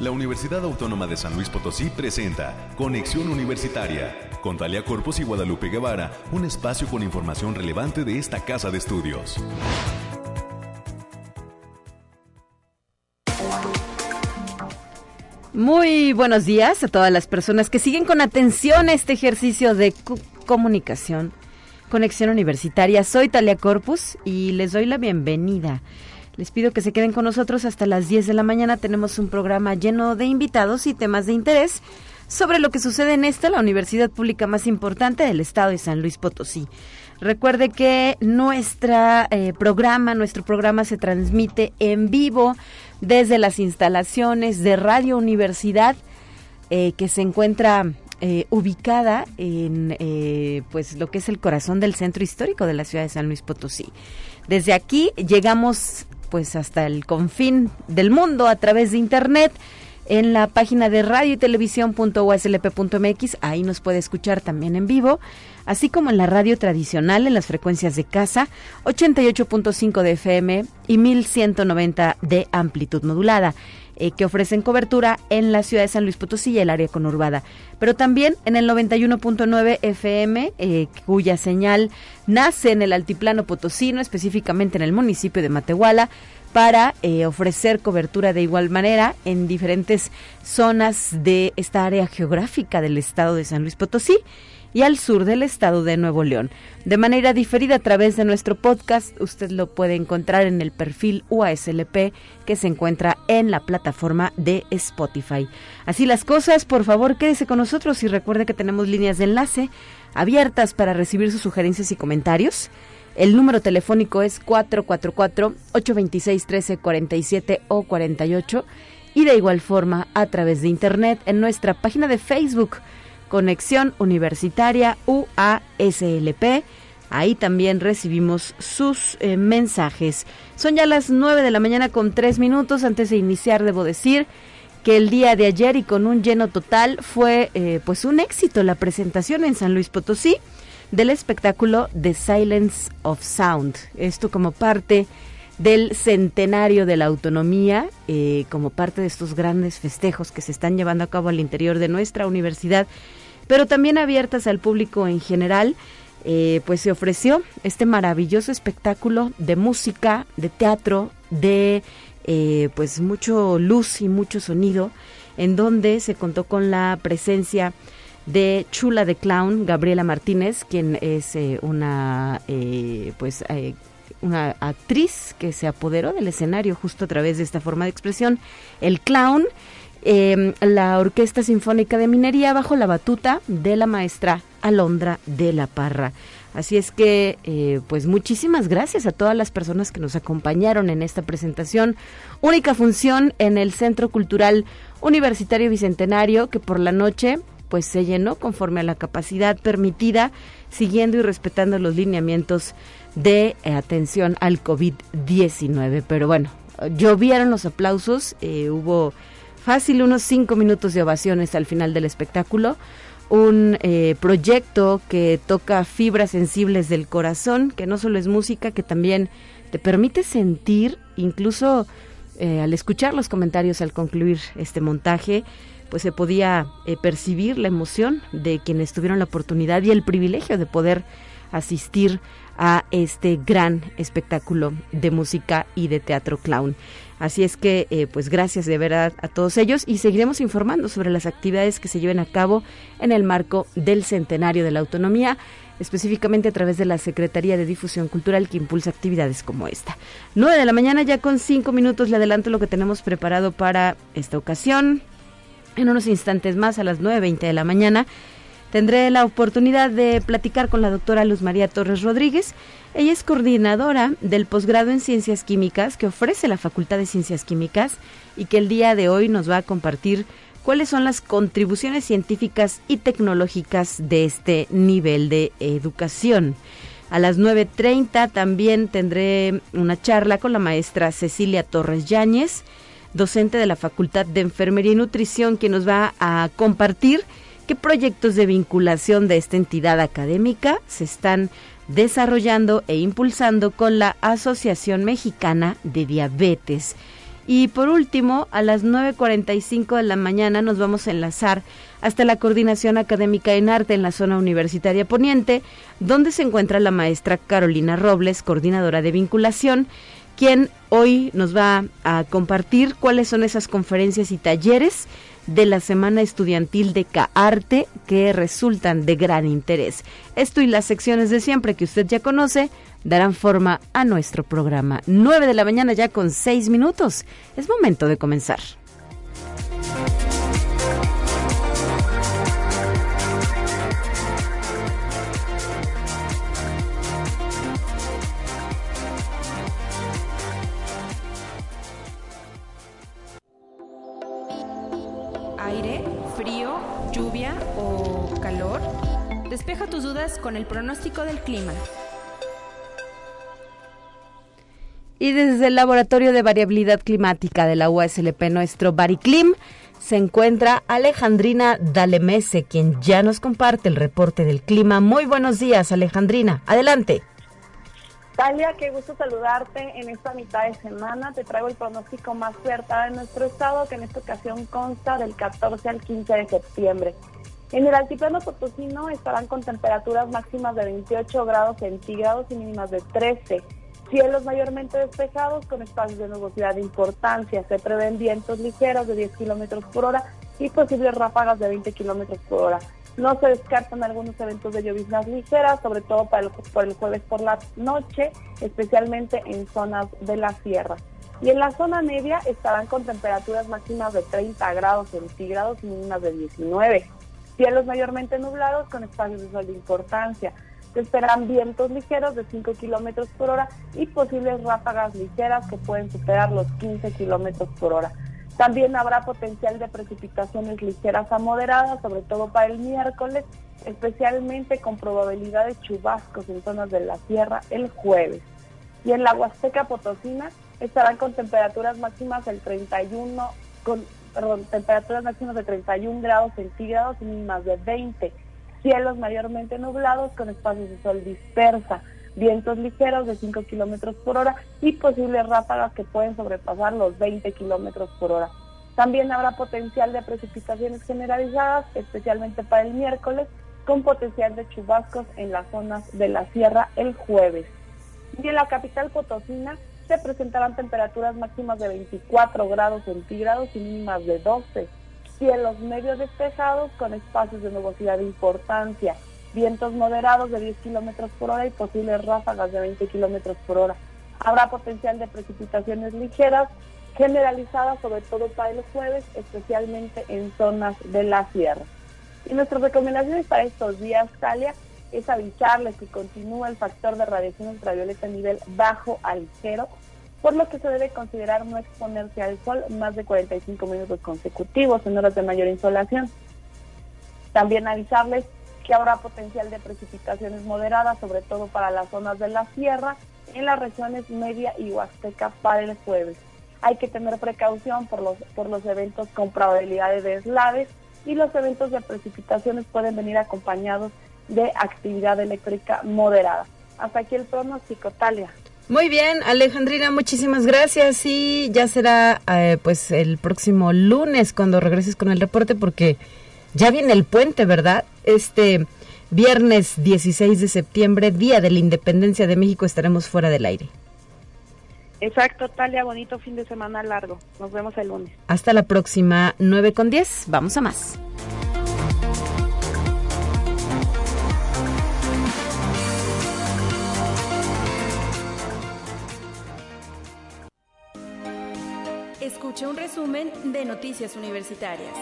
La Universidad Autónoma de San Luis Potosí presenta Conexión Universitaria con Talia Corpus y Guadalupe Guevara, un espacio con información relevante de esta casa de estudios. Muy buenos días a todas las personas que siguen con atención este ejercicio de comunicación, conexión universitaria. Soy Talia Corpus y les doy la bienvenida. Les pido que se queden con nosotros hasta las 10 de la mañana. Tenemos un programa lleno de invitados y temas de interés sobre lo que sucede en esta, la universidad pública más importante del estado de San Luis Potosí. Recuerde que nuestra eh, programa, nuestro programa se transmite en vivo desde las instalaciones de Radio Universidad, eh, que se encuentra eh, ubicada en pues lo que es el corazón del centro histórico de la ciudad de San Luis Potosí. Desde aquí llegamos pues hasta el confín del mundo a través de internet en la página de radio y televisión.uslp.mx, ahí nos puede escuchar también en vivo, así como en la radio tradicional en las frecuencias de casa, 88.5 de FM y 1190 de amplitud modulada. Eh, que ofrecen cobertura en la ciudad de San Luis Potosí y el área conurbada, pero también en el 91.9 FM, eh, cuya señal nace en el altiplano potosino, específicamente en el municipio de Matehuala, para eh, ofrecer cobertura de igual manera en diferentes zonas de esta área geográfica del estado de San Luis Potosí y al sur del estado de Nuevo León. De manera diferida a través de nuestro podcast, usted lo puede encontrar en el perfil UASLP que se encuentra en la plataforma de Spotify. Así las cosas, por favor quédese con nosotros y recuerde que tenemos líneas de enlace abiertas para recibir sus sugerencias y comentarios. El número telefónico es 444-826-1347 o 48 y de igual forma a través de internet en nuestra página de Facebook Conexión Universitaria UASLP. Ahí también recibimos sus eh, mensajes. Son ya las 9 de la mañana con 3 minutos. Antes de iniciar, debo decir que el día de ayer y con un lleno total fue eh, pues un éxito la presentación en San Luis Potosí del espectáculo The Silence of Sound. Esto como parte del centenario de la autonomía, eh, como parte de estos grandes festejos que se están llevando a cabo al interior de nuestra universidad, pero también abiertas al público en general. Eh, pues se ofreció este maravilloso espectáculo de música, de teatro, de eh, pues mucho luz y mucho sonido, en donde se contó con la presencia de Chula de Clown, Gabriela Martínez, quien es eh, una eh, pues una actriz que se apoderó del escenario justo a través de esta forma de expresión, el clown, em, la Orquesta Sinfónica de Minería bajo la batuta de la maestra Alondra de la Parra. Así es que, pues muchísimas gracias a todas las personas que nos acompañaron en esta presentación. Única función en el Centro Cultural Universitario Bicentenario, que por la noche pues se llenó conforme a la capacidad permitida, siguiendo y respetando los lineamientos de eh, atención al COVID-19. Pero bueno, llovieron los aplausos, eh, hubo fácil unos cinco minutos de ovaciones al final del espectáculo. Un eh, proyecto que toca fibras sensibles del corazón, que no solo es música, que también te permite sentir, incluso al escuchar los comentarios al concluir este montaje, pues se podía eh, percibir la emoción de quienes tuvieron la oportunidad y el privilegio de poder asistir a este gran espectáculo de música y de teatro clown. Así es que, eh, pues gracias de verdad a todos ellos y seguiremos informando sobre las actividades que se lleven a cabo en el marco del Centenario de la Autonomía, específicamente a través de la Secretaría de Difusión Cultural que impulsa actividades como esta. 9 de la mañana, ya con cinco minutos le adelanto lo que tenemos preparado para esta ocasión. En unos instantes más, a las 9.20 de la mañana, tendré la oportunidad de platicar con la doctora Luz María Torres Rodríguez. Ella es coordinadora del posgrado en Ciencias Químicas que ofrece la Facultad de Ciencias Químicas y que el día de hoy nos va a compartir cuáles son las contribuciones científicas y tecnológicas de este nivel de educación. A las 9.30 también tendré una charla con la maestra Cecilia Torres Yáñez docente de la Facultad de Enfermería y Nutrición, que nos va a compartir qué proyectos de vinculación de esta entidad académica se están desarrollando e impulsando con la Asociación Mexicana de Diabetes. Y por último, a las 9.45 de la mañana nos vamos a enlazar hasta la Coordinación Académica en Arte en la zona universitaria poniente, donde se encuentra la maestra Carolina Robles, coordinadora de vinculación, quien hoy nos va a compartir cuáles son esas conferencias y talleres de la Semana Estudiantil de CAARTE que resultan de gran interés. Esto y las secciones de siempre que usted ya conoce darán forma a nuestro programa. 9 de la mañana ya con 6 minutos. Es momento de comenzar. Dudas con el pronóstico del clima. Y desde el Laboratorio de Variabilidad Climática de la USLP, nuestro Bariclim, se encuentra Alejandrina Dalemese, quien ya nos comparte el reporte del clima. Muy buenos días, Alejandrina. Adelante. Talia, qué gusto saludarte en esta mitad de semana. Te traigo el pronóstico más fuerte de nuestro estado, que en esta ocasión consta del 14 al 15 de septiembre. En el altiplano potosino estarán con temperaturas máximas de 28 grados centígrados y mínimas de 13. Cielos mayormente despejados con espacios de nubosidad de importancia. Se prevén vientos ligeros de 10 kilómetros por hora y posibles ráfagas de 20 kilómetros por hora. No se descartan algunos eventos de lloviznas ligeras, sobre todo para por el jueves por la noche, especialmente en zonas de la sierra. Y en la zona media estarán con temperaturas máximas de 30 grados centígrados y mínimas de 19. Cielos mayormente nublados con espacios de sol de importancia. Se esperan vientos ligeros de 5 kilómetros por hora y posibles ráfagas ligeras que pueden superar los 15 kilómetros por hora. También habrá potencial de precipitaciones ligeras a moderadas, sobre todo para el miércoles, especialmente con probabilidad de chubascos en zonas de la sierra el jueves. Y en la Huasteca Potosina estarán con temperaturas máximas del 31, con perdón, temperaturas máximas de 31 grados centígrados y mínimas de 20. Cielos mayormente nublados con espacios de sol dispersa vientos ligeros de 5 kilómetros por hora y posibles ráfagas que pueden sobrepasar los 20 kilómetros por hora. También habrá potencial de precipitaciones generalizadas, especialmente para el miércoles, con potencial de chubascos en las zonas de la sierra el jueves. Y en la capital potosina se presentarán temperaturas máximas de 24 grados centígrados y mínimas de 12. Cielos medios despejados con espacios de nubosidad de importancia vientos moderados de 10 kilómetros por hora y posibles ráfagas de 20 kilómetros por hora. Habrá potencial de precipitaciones ligeras generalizadas, sobre todo para el jueves, especialmente en zonas de la sierra. Y nuestras recomendaciones para estos días, Talia, es avisarles que continúa el factor de radiación ultravioleta a nivel bajo al cero, por lo que se debe considerar no exponerse al sol más de 45 minutos consecutivos en horas de mayor insolación. También avisarles que habrá potencial de precipitaciones moderadas, sobre todo para las zonas de la sierra, en las regiones media y huasteca para el jueves. Hay que tener precaución por los, por los eventos con probabilidad de deslaves y los eventos de precipitaciones pueden venir acompañados actividad eléctrica moderada. Hasta aquí el pronóstico, Talia. Muy bien, Alejandrina, muchísimas gracias y ya será eh, pues el próximo lunes cuando regreses con el reporte porque ya viene el puente, ¿verdad? Este viernes 16 de septiembre, Día de la Independencia de México, estaremos fuera del aire. Exacto, Talia, bonito fin de semana largo. Nos vemos el lunes. Hasta la próxima, 9 con 10. Vamos a más. Escuche un resumen de Noticias Universitarias.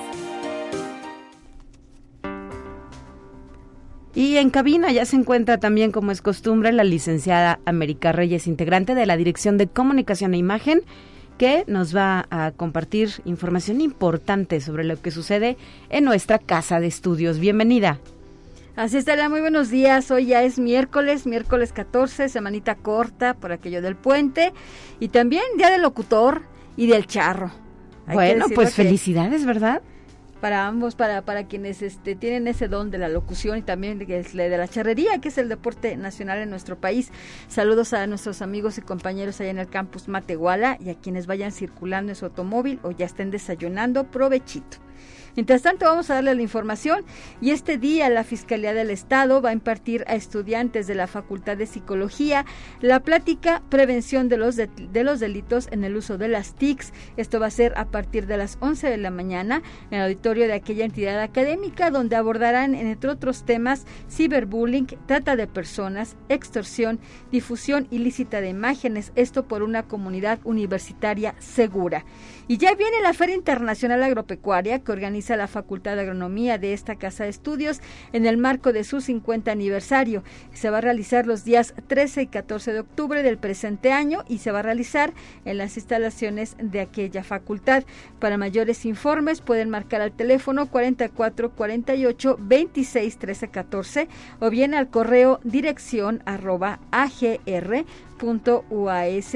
Y en cabina ya se encuentra también, como es costumbre, la licenciada América Reyes, integrante de la Dirección de Comunicación e Imagen, que nos va a compartir información importante sobre lo que sucede en nuestra casa de estudios. Bienvenida. Así está, muy buenos días. Hoy ya es miércoles, miércoles 14, semanita corta por aquello del puente y también día del locutor y del charro. Hay bueno, pues felicidades, ¿verdad? para ambos, para, para quienes este, tienen ese don de la locución y también de, de la charrería, que es el deporte nacional en nuestro país. Saludos a nuestros amigos y compañeros allá en el campus Matehuala y a quienes vayan circulando en su automóvil o ya estén desayunando, provechito. Mientras tanto, vamos a darle la información y este día la Fiscalía del Estado va a impartir a estudiantes de la Facultad de Psicología la plática Prevención de los, de, los Delitos en el uso de las TICs. Esto va a ser a partir de las 11 de la mañana en el auditorio de aquella entidad académica donde abordarán, entre otros temas, ciberbullying, trata de personas, extorsión, difusión ilícita de imágenes, esto por una comunidad universitaria segura. Y ya viene la Feria Internacional Agropecuaria que organiza la Facultad de Agronomía de esta Casa de Estudios en el marco de su 50 aniversario. Se va a realizar los días 13 y 14 de octubre del presente año y se va a realizar en las instalaciones de aquella facultad. Para mayores informes pueden marcar al teléfono 44 48 26 13 14 o bien al correo dirección arroba agr .uaslp.mx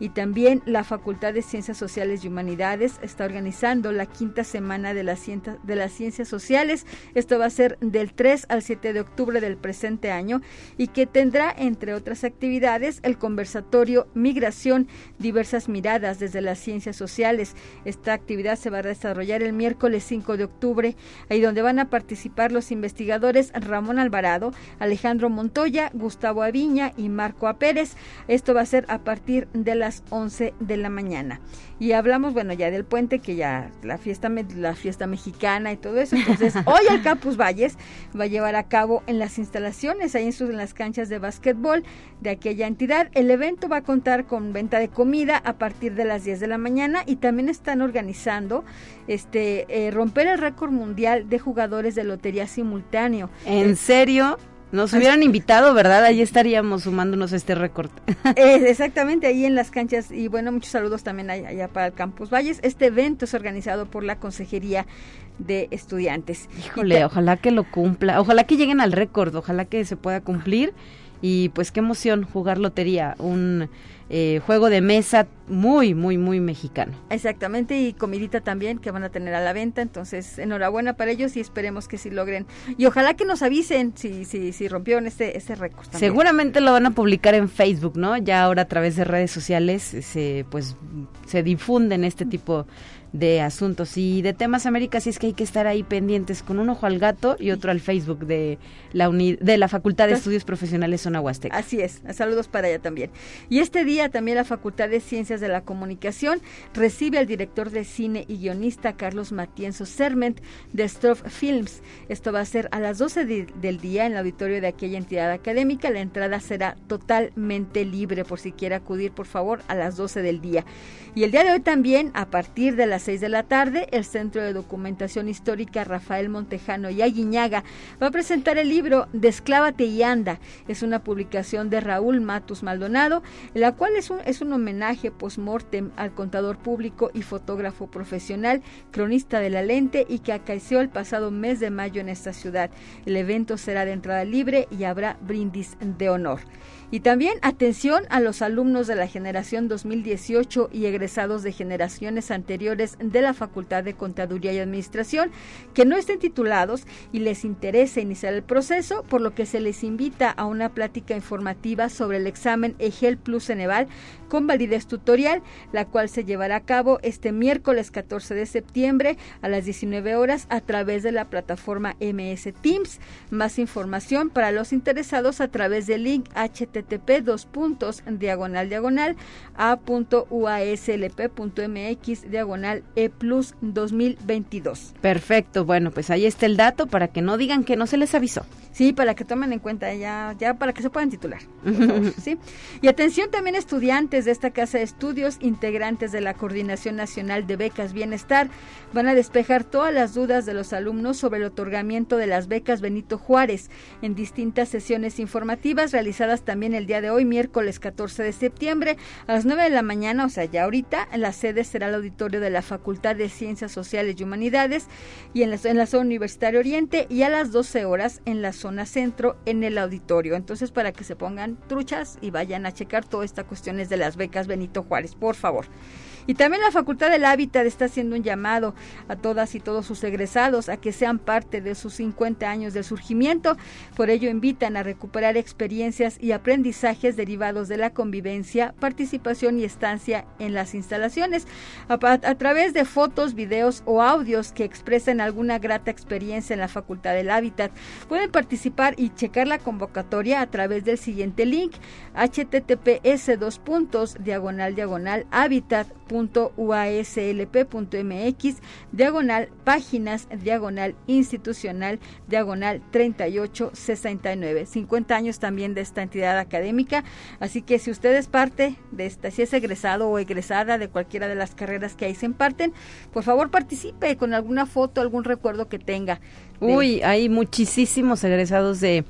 y también la Facultad de Ciencias Sociales y Humanidades está organizando la quinta semana de, las de las ciencias sociales. Esto va a ser del 3 al 7 de octubre del presente año y que tendrá, entre otras actividades, el conversatorio Migración, diversas miradas desde las ciencias sociales. Esta actividad se va a desarrollar el miércoles 5 de octubre, ahí donde van a participar los investigadores Ramón Alvarado, Alejandro Montoya, Gustavo Viña y Marco A. Pérez. Esto va a ser a partir de las 11 de la mañana. Y hablamos, bueno, ya del puente, que ya la fiesta, la fiesta mexicana y todo eso. Entonces, hoy el Campus Valles va a llevar a cabo en las instalaciones, ahí en, sus, en las canchas de básquetbol de aquella entidad. El evento va a contar con venta de comida a partir de las 10 de la mañana y también están organizando este eh, romper el récord mundial de jugadores de lotería simultáneo. ¿En serio? Nos hubieran invitado, ¿verdad? Ahí estaríamos sumándonos a este récord. exactamente, ahí en las canchas. Y bueno, muchos saludos también allá para el Campus Valles. Este evento es organizado por la Consejería de Estudiantes. Híjole, ojalá que lo cumpla. Ojalá que lleguen al récord, ojalá que se pueda cumplir. Y pues qué emoción jugar lotería, un eh, juego de mesa muy, muy, muy mexicano. Exactamente, y comidita también que van a tener a la venta, entonces enhorabuena para ellos y esperemos que sí logren. Y ojalá que nos avisen si, si, si rompieron este, este récord. Seguramente lo van a publicar en Facebook, ¿no? Ya ahora a través de redes sociales se, pues, se difunden este tipo de asuntos y de temas América, sí es que hay que estar ahí pendientes con un ojo al gato y otro al Facebook de la de la Facultad de Estudios Profesionales Zona Huasteca. Así es, saludos para allá también. Y este día también la Facultad de Ciencias de la Comunicación recibe al director de cine y guionista Carlos Matienzo Serment de Stroff Films. Esto va a ser a las 12 del día en el auditorio de aquella entidad académica. La entrada será totalmente libre por si quiere acudir, por favor, a las 12 del día. Y el día de hoy también, a partir de las 6 de la tarde, el Centro de Documentación Histórica Rafael Montejano y Aguiñaga va a presentar el libro Desclávate y anda. Es una publicación de Raúl Matus Maldonado, la cual es un, es un homenaje post-mortem al contador público y fotógrafo profesional, cronista de la lente y que acaeció el pasado mes de mayo en esta ciudad. El evento será de entrada libre y habrá brindis de honor. Y también atención a los alumnos de la generación 2018 y egresados de generaciones anteriores de la Facultad de Contaduría y Administración que no estén titulados y les interese iniciar el proceso, por lo que se les invita a una plática informativa sobre el examen EGEL Plus Ceneval con validez tutorial, la cual se llevará a cabo este miércoles 14 de septiembre a las 19 horas a través de la plataforma MS Teams. Más información para los interesados a través del link HTTP http dos puntos diagonal diagonal a.uaslp.mx diagonal e plus 2022. Perfecto, bueno, pues ahí está el dato para que no digan que no se les avisó. Sí, para que tomen en cuenta ya, ya para que se puedan titular. ¿sí? Y atención también estudiantes de esta casa de estudios, integrantes de la Coordinación Nacional de Becas Bienestar, van a despejar todas las dudas de los alumnos sobre el otorgamiento de las becas Benito Juárez en distintas sesiones informativas realizadas también el día de hoy, miércoles 14 de septiembre, a las 9 de la mañana, o sea, ya ahorita, la sede será el auditorio de la Facultad de Ciencias Sociales y Humanidades y en la, en la zona universitaria Oriente y a las 12 horas en la zona centro en el auditorio. Entonces, para que se pongan truchas y vayan a checar todas estas cuestiones de las becas Benito Juárez, por favor. Y también la Facultad del Hábitat está haciendo un llamado a todas y todos sus egresados a que sean parte de sus 50 años de surgimiento. Por ello invitan a recuperar experiencias y aprendizajes derivados de la convivencia, participación y estancia en las instalaciones a, a través de fotos, videos o audios que expresen alguna grata experiencia en la Facultad del Hábitat. Pueden participar y checar la convocatoria a través del siguiente link https dos puntos diagonal diagonal habitat.uaslp.mx diagonal páginas diagonal institucional diagonal 3869 50 años también de esta entidad académica. Así que si usted es parte de esta si es egresado o egresada de cualquiera de las carreras que ahí se imparten por favor participe con alguna foto algún recuerdo que tenga Uy, hay muchísimos egresados de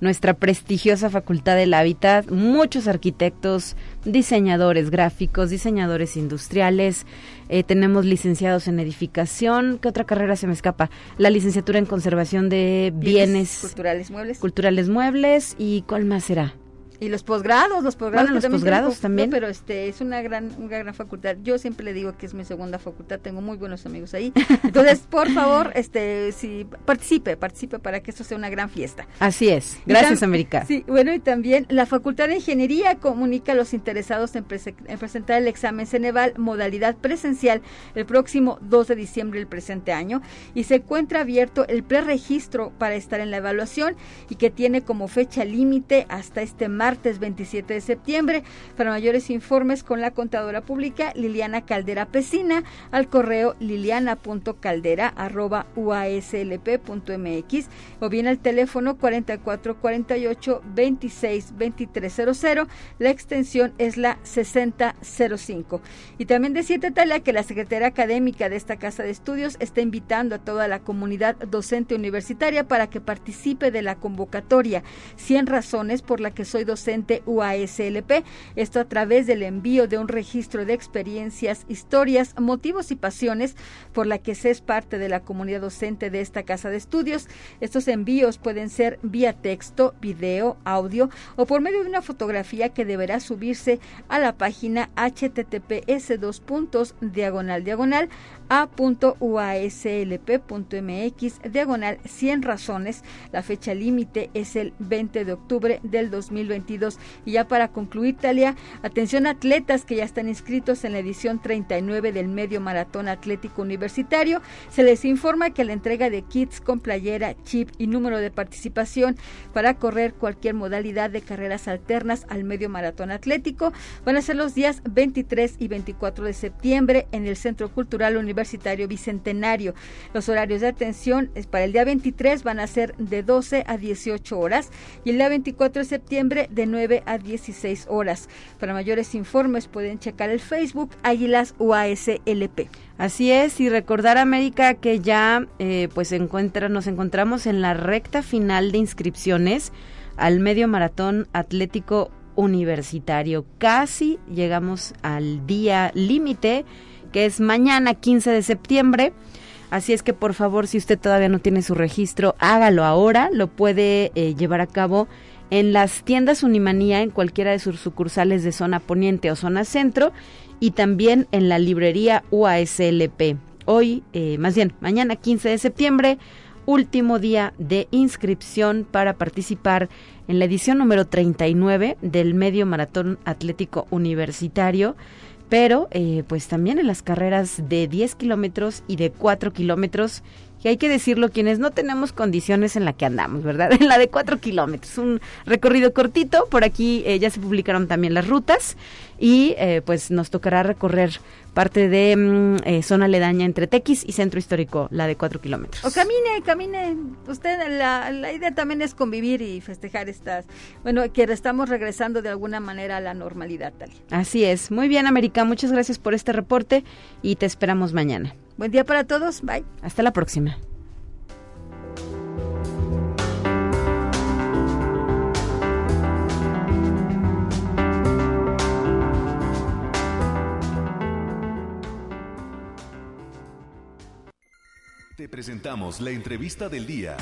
nuestra prestigiosa Facultad del Hábitat, muchos arquitectos, diseñadores gráficos, diseñadores industriales, eh, tenemos licenciados en edificación, ¿qué otra carrera se me escapa? La licenciatura en conservación de bienes, culturales muebles. Culturales muebles y ¿cuál más será? Y los posgrados, los posgrados. Bueno, los posgrados también. pero este es una gran, una gran facultad. Yo siempre le digo que es mi segunda facultad. Tengo muy buenos amigos ahí. Entonces, por favor, este, si participe, participe para que esto sea una gran fiesta. Así es. Gracias, América. Sí, bueno, y también la Facultad de Ingeniería comunica a los interesados en, en presentar el examen Ceneval modalidad presencial el próximo 2 de diciembre del presente año y se encuentra abierto el preregistro para estar en la evaluación y que tiene como fecha límite hasta este martes martes 27 de septiembre. Para mayores informes con la contadora pública Liliana Caldera Pesina al correo liliana.caldera@uaslp.mx o bien al teléfono 4448 26 2300. La extensión es la 6005. Y también decirte Talia que la secretaria académica de esta casa de estudios está invitando a toda la comunidad docente universitaria para que participe de la convocatoria 100 razones por la que soy docente docente UASLP, esto a través del envío de un registro de experiencias, historias, motivos y pasiones por la que se es parte de la comunidad docente de esta casa de estudios. Estos envíos pueden ser vía texto, video, audio o por medio de una fotografía que deberá subirse a la página https dos puntos diagonal diagonal a.uaslp.mx diagonal 100 razones. La fecha límite es el 20 de octubre del 2022. Y ya para concluir, Talia, atención atletas que ya están inscritos en la edición 39 del Medio Maratón Atlético Universitario. Se les informa que la entrega de kits con playera, chip y número de participación para correr cualquier modalidad de carreras alternas al Medio Maratón Atlético van a ser los días 23 y 24 de septiembre en el Centro Cultural Universitario Universitario Bicentenario. Los horarios de atención para el día 23 van a ser de 12 a 18 horas y el día 24 de septiembre de 9 a 16 horas. Para mayores informes pueden checar el Facebook Águilas UASLP. Así es, y recordar América que ya eh, pues encuentra, nos encontramos en la recta final de inscripciones al medio maratón atlético universitario. Casi llegamos al día límite que es mañana 15 de septiembre. Así es que por favor, si usted todavía no tiene su registro, hágalo ahora. Lo puede eh, llevar a cabo en las tiendas Unimanía, en cualquiera de sus sucursales de zona poniente o zona centro, y también en la librería UASLP. Hoy, eh, más bien, mañana 15 de septiembre, último día de inscripción para participar en la edición número 39 del Medio Maratón Atlético Universitario pero eh, pues también en las carreras de 10 kilómetros y de 4 kilómetros, que hay que decirlo, quienes no tenemos condiciones en la que andamos, ¿verdad? En la de 4 kilómetros, un recorrido cortito, por aquí eh, ya se publicaron también las rutas y eh, pues nos tocará recorrer parte de mm, eh, zona aledaña entre Tequis y Centro Histórico, la de cuatro kilómetros. O camine, camine. Usted, la, la, idea también es convivir y festejar estas, bueno, que estamos regresando de alguna manera a la normalidad, tal. Así es. Muy bien, América, muchas gracias por este reporte y te esperamos mañana. Buen día para todos, bye. Hasta la próxima. Presentamos la entrevista del día.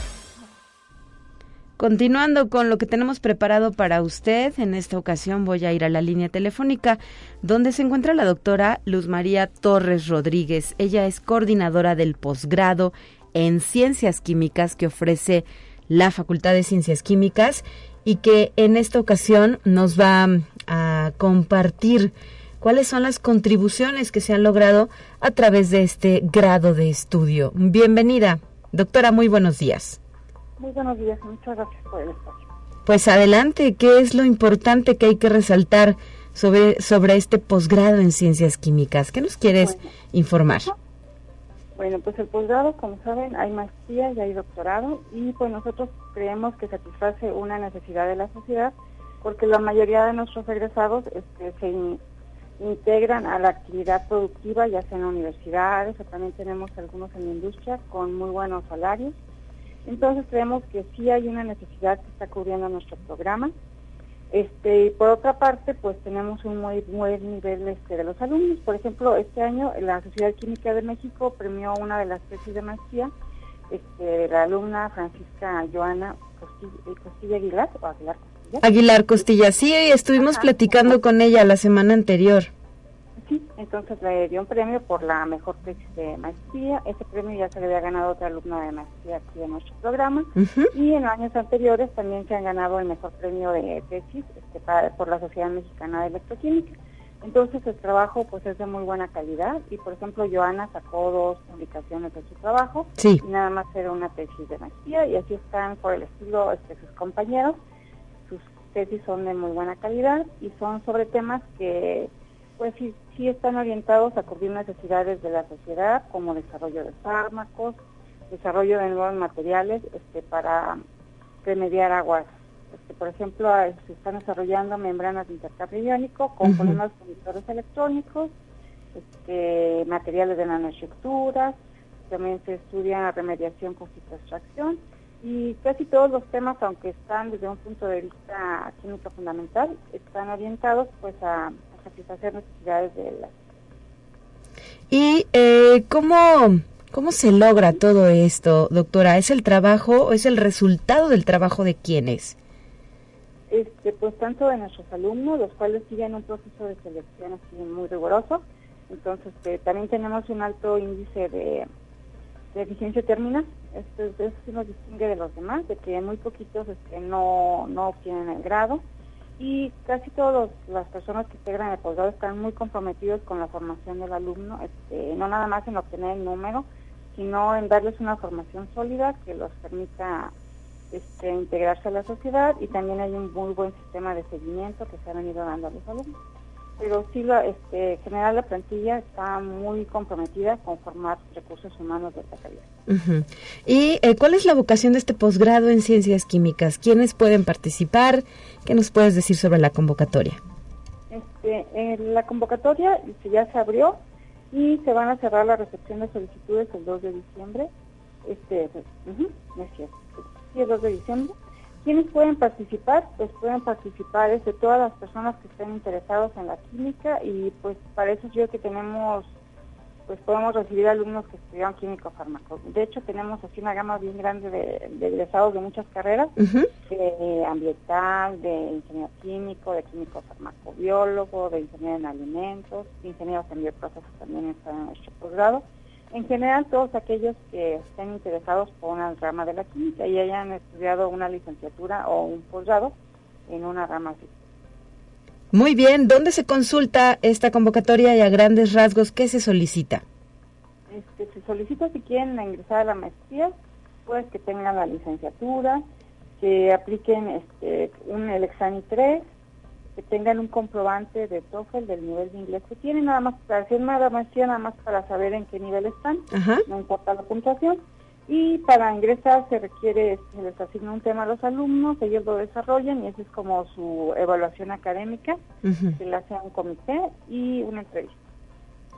Continuando con lo que tenemos preparado para usted, en esta ocasión voy a ir a la línea telefónica donde se encuentra la doctora Luz María Torres Rodríguez. Ella es coordinadora del posgrado en Ciencias Químicas que ofrece la Facultad de Ciencias Químicas y que en esta ocasión nos va a compartir cuáles son las contribuciones que se han logrado a través de este grado de estudio. Bienvenida, doctora, muy buenos días. Muy buenos días, muchas gracias por el espacio. Pues adelante, ¿qué es lo importante que hay que resaltar sobre, sobre este posgrado en ciencias químicas? ¿Qué nos quieres informar? Bueno, pues el posgrado, como saben, hay maestría y hay doctorado y pues nosotros creemos que satisface una necesidad de la sociedad porque la mayoría de nuestros egresados este, se integran a la actividad productiva, ya sea en universidades o también tenemos algunos en la industria con muy buenos salarios entonces creemos que sí hay una necesidad que está cubriendo nuestro programa. Este, y por otra parte, pues tenemos un muy buen nivel este, de los alumnos. Por ejemplo, este año la Sociedad Química de México premió una de las tesis de maestría este, la alumna Francisca Joana Costilla, eh, Aguilar, o Aguilar Costilla. Aguilar Costilla, sí, estuvimos platicando con ella la semana anterior. Sí, entonces le dio un premio por la mejor tesis de maestría. Ese premio ya se le había ganado otra alumna de maestría aquí en nuestro programa. Y en años anteriores también se han ganado el mejor premio de tesis este, por la Sociedad Mexicana de Electroquímica. Entonces el trabajo pues es de muy buena calidad y por ejemplo Joana sacó dos publicaciones de su trabajo y nada más era una tesis de maestría y así están por el estilo este, sus compañeros. Tesis son de muy buena calidad y son sobre temas que pues sí, sí están orientados a cubrir necesidades de la sociedad, como desarrollo de fármacos, desarrollo de nuevos materiales este, para remediar aguas. Este, por ejemplo, se están desarrollando membranas de intercambio iónico con uh conductores electrónicos, este, materiales de nanoestructuras, también se estudia remediación con extracción y casi todos los temas, aunque están desde un punto de vista químico fundamental, están orientados pues a satisfacer necesidades de la ¿Y eh, cómo, cómo se logra todo esto, doctora? ¿Es el trabajo o es el resultado del trabajo de quiénes? Este, pues tanto de nuestros alumnos, los cuales siguen un proceso de selección así muy riguroso. Entonces, este, también tenemos un alto índice de, de eficiencia térmica. Esto, eso sí nos distingue de los demás, de que muy poquitos este, no, no obtienen el grado y casi todas las personas que integran el posgrado están muy comprometidos con la formación del alumno, este, no nada más en obtener el número, sino en darles una formación sólida que los permita este, integrarse a la sociedad y también hay un muy buen sistema de seguimiento que se ha venido dando a los alumnos. Pero sí, la, este, en general la plantilla está muy comprometida con formar recursos humanos de esta calidad. ¿Y eh, cuál es la vocación de este posgrado en ciencias químicas? ¿Quiénes pueden participar? ¿Qué nos puedes decir sobre la convocatoria? Este, la convocatoria ya se abrió y se van a cerrar la recepción de solicitudes el 2 de diciembre. Este, es cierto, sí, el 2 de diciembre. ¿Quiénes pueden participar? Pues pueden participar desde todas las personas que estén interesados en la química y pues para eso yo que tenemos pues podemos recibir alumnos que estudian químico fármaco. De hecho, tenemos así una gama bien grande de, de egresados de muchas carreras, de ambiental, de ingeniero químico, de químico farmacobiólogo, de ingeniero en alimentos, ingenieros en bioprocesos también están en nuestro posgrado. En general, todos aquellos que estén interesados por una rama de la química y hayan estudiado una licenciatura o un posgrado en una rama así. Muy bien, ¿dónde se consulta esta convocatoria y a grandes rasgos qué se solicita? Este, se solicita si quieren ingresar a la maestría, pues que tengan la licenciatura, que apliquen este, un, el examen 3, que tengan un comprobante de TOEFL del nivel de inglés que tienen, nada más para hacer una maestría, nada más para saber en qué nivel están, no importa la puntuación. Y para ingresar se requiere, se les asigna un tema a los alumnos, ellos lo desarrollan y esa es como su evaluación académica, se le hace a un comité y una entrevista.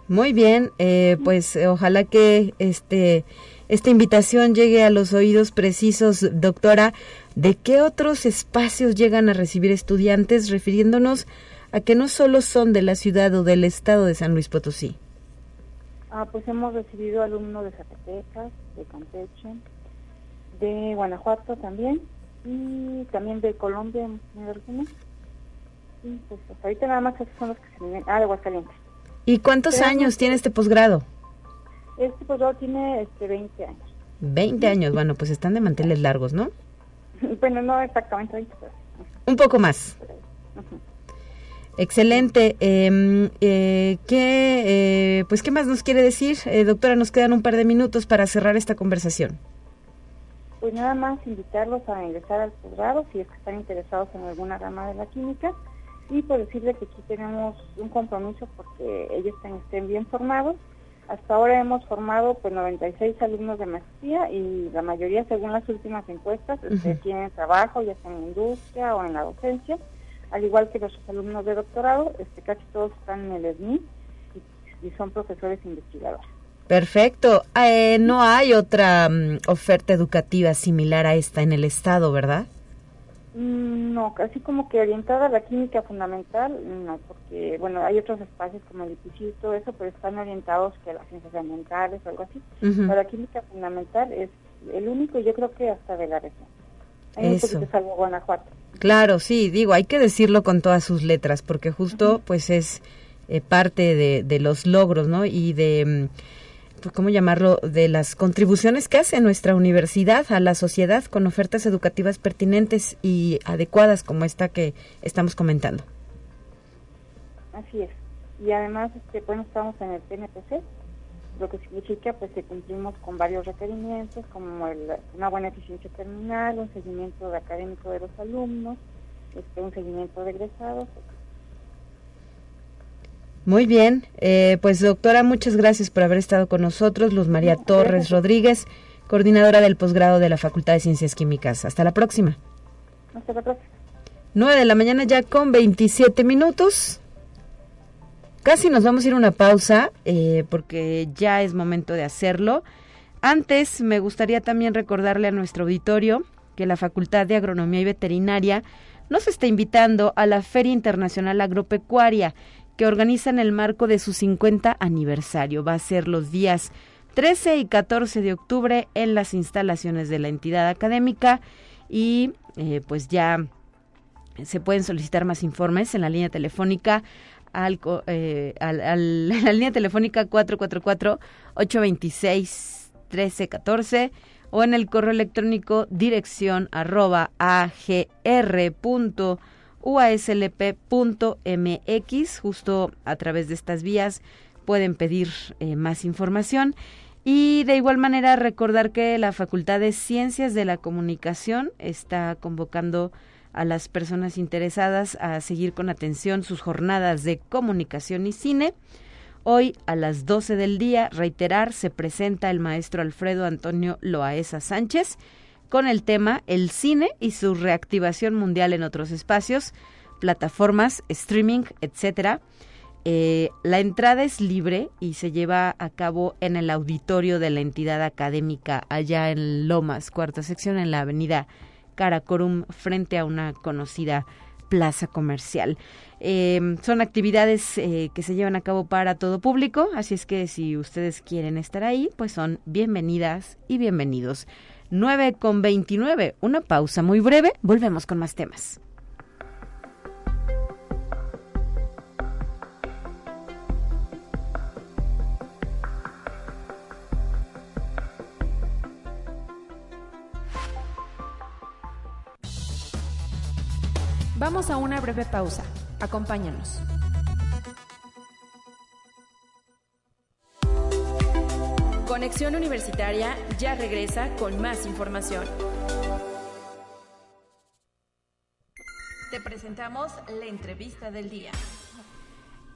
Muy bien, eh, pues ojalá que este esta invitación llegue a los oídos precisos, doctora. ¿De qué otros espacios llegan a recibir estudiantes refiriéndonos a que no solo son de la ciudad o del estado de San Luis Potosí? Ah, pues hemos recibido alumnos de Zacatecas, de Campeche, de Guanajuato también, y también de Colombia, en Y pues ahorita nada más esos son los que se vienen. Ah, de Aguascalientes. ¿Y cuántos años tiene este posgrado? Este posgrado tiene este, 20 años. 20 años, bueno, pues están de manteles largos, ¿no? bueno, no exactamente 20, pero... Un poco más. Excelente. Em, eh, ¿qué, eh, pues, ¿Qué más nos quiere decir? Eh, doctora, nos quedan un par de minutos para cerrar esta conversación. Pues nada más invitarlos a ingresar al posgrado si es que están interesados en alguna rama de la química y por decirle que aquí tenemos un compromiso porque ellos estén, bien formados. Hasta ahora hemos formado pues 96 alumnos de maestría y la mayoría según las últimas encuestas este, tienen trabajo ya sea en la industria o en la docencia, al igual que los alumnos de doctorado, este, casi todos están en el SNI y son profesores investigadores. Perfecto. Eh, no hay otra mm, oferta educativa similar a esta en el estado, ¿verdad? Mm, no, casi como que orientada a la química fundamental, no, porque, bueno, hay otros espacios como el IPC y todo eso, pero están orientados que a las ciencias ambientales o algo así. Pero la química fundamental es el único, yo creo que hasta de la región. Hay eso. un salvo Guanajuato. Claro, sí, digo, hay que decirlo con todas sus letras, porque justo, pues, es eh, parte de, de, los logros, ¿no? Y de... Pues, ¿cómo llamarlo?, de las contribuciones que hace nuestra universidad a la sociedad con ofertas educativas pertinentes y adecuadas como esta que estamos comentando. Así es. Y además, este, bueno, estamos en el PNPC, lo que significa pues que cumplimos con varios requerimientos como el, una buena eficiencia terminal, un seguimiento académico de los alumnos, este, un seguimiento de egresados, muy bien, eh, pues doctora, muchas gracias por haber estado con nosotros. Luz María Torres Rodríguez, coordinadora del posgrado de la Facultad de Ciencias Químicas. Hasta la próxima. Hasta la próxima. 9 de la mañana ya con 27 minutos. Casi nos vamos a ir a una pausa eh, porque ya es momento de hacerlo. Antes me gustaría también recordarle a nuestro auditorio que la Facultad de Agronomía y Veterinaria nos está invitando a la Feria Internacional Agropecuaria que organiza en el marco de su 50 aniversario. Va a ser los días 13 y 14 de octubre en las instalaciones de la entidad académica y eh, pues ya se pueden solicitar más informes en la línea telefónica al, eh, la línea telefónica 444 826 1314 o en el correo electrónico dirección arroba agr.com uaslp.mx. Justo a través de estas vías pueden pedir eh, más información. Y de igual manera recordar que la Facultad de Ciencias de la Comunicación está convocando a las personas interesadas a seguir con atención sus jornadas de comunicación y cine. Hoy a las 12 del día, reiterar, se presenta el maestro Alfredo Antonio Loaesa Sánchez con el tema El cine y su reactivación mundial en otros espacios, plataformas, streaming, etcétera. Eh, la entrada es libre y se lleva a cabo en el auditorio de la entidad académica allá en Lomas, cuarta sección, en la avenida Caracorum, frente a una conocida plaza comercial. Eh, son actividades eh, que se llevan a cabo para todo público, así es que si ustedes quieren estar ahí, pues son bienvenidas y bienvenidos. 9 con 29. Una pausa muy breve. Volvemos con más temas. Vamos a una breve pausa. Acompáñanos. Conexión Universitaria ya regresa con más información. Te presentamos la entrevista del día.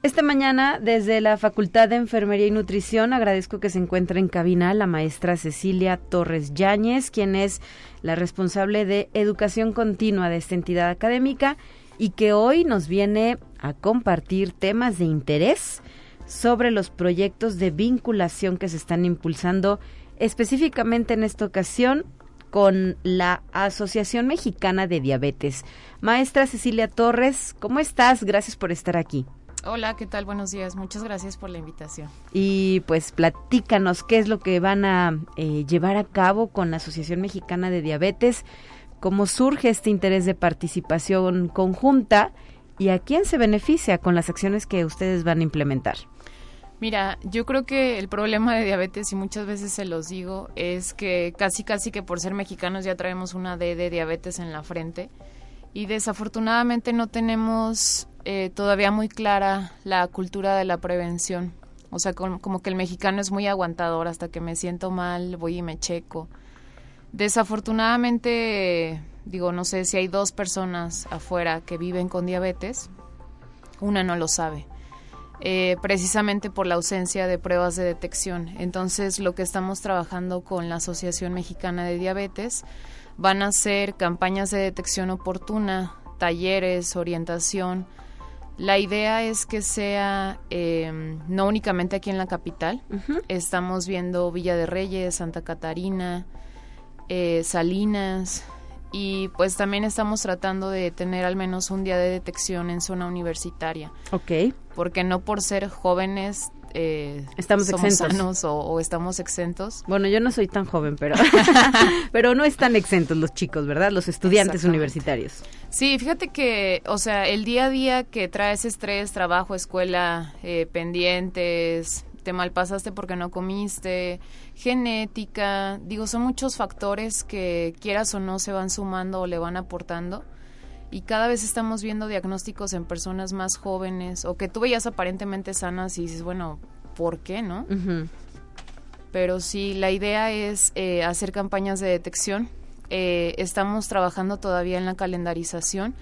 Esta mañana, desde la Facultad de Enfermería y Nutrición, agradezco que se encuentre en cabina la maestra Cecilia Torres Yáñez, quien es la responsable de educación continua de esta entidad académica y que hoy nos viene a compartir temas de interés sobre los proyectos de vinculación que se están impulsando específicamente en esta ocasión con la Asociación Mexicana de Diabetes. Maestra Cecilia Torres, ¿cómo estás? Gracias por estar aquí. Hola, ¿qué tal? Buenos días. Muchas gracias por la invitación. Y pues platícanos qué es lo que van a eh, llevar a cabo con la Asociación Mexicana de Diabetes cómo surge este interés de participación conjunta y a quién se beneficia con las acciones que ustedes van a implementar. Mira, yo creo que el problema de diabetes, y muchas veces se los digo, es que casi casi que por ser mexicanos ya traemos una D de diabetes en la frente y desafortunadamente no tenemos eh, todavía muy clara la cultura de la prevención. O sea, como que el mexicano es muy aguantador, hasta que me siento mal, voy y me checo. Desafortunadamente, digo, no sé si hay dos personas afuera que viven con diabetes, una no lo sabe. Eh, precisamente por la ausencia de pruebas de detección. Entonces, lo que estamos trabajando con la Asociación Mexicana de Diabetes van a ser campañas de detección oportuna, talleres, orientación. La idea es que sea em, no únicamente aquí en la capital, estamos viendo Villa de Reyes, Santa Catarina, eh, Salinas, y pues también estamos tratando de tener al menos un día de detección en zona universitaria. Ok. Porque no por ser jóvenes eh, estamos somos exentos. sanos o, estamos exentos. Bueno, yo no soy tan joven, pero, pero no están exentos los chicos, ¿verdad? Los estudiantes universitarios. Sí, fíjate que, o sea, el día a día que traes estrés, trabajo, escuela, eh, pendientes, te malpasaste porque no comiste, genética, digo, son muchos factores que quieras o no se van sumando o le van aportando. Y cada vez estamos viendo diagnósticos en personas más jóvenes o que tú veías aparentemente sanas y dices, bueno, ¿por qué no? Pero sí, la idea es eh, hacer campañas de detección. Eh, estamos trabajando todavía en la calendarización,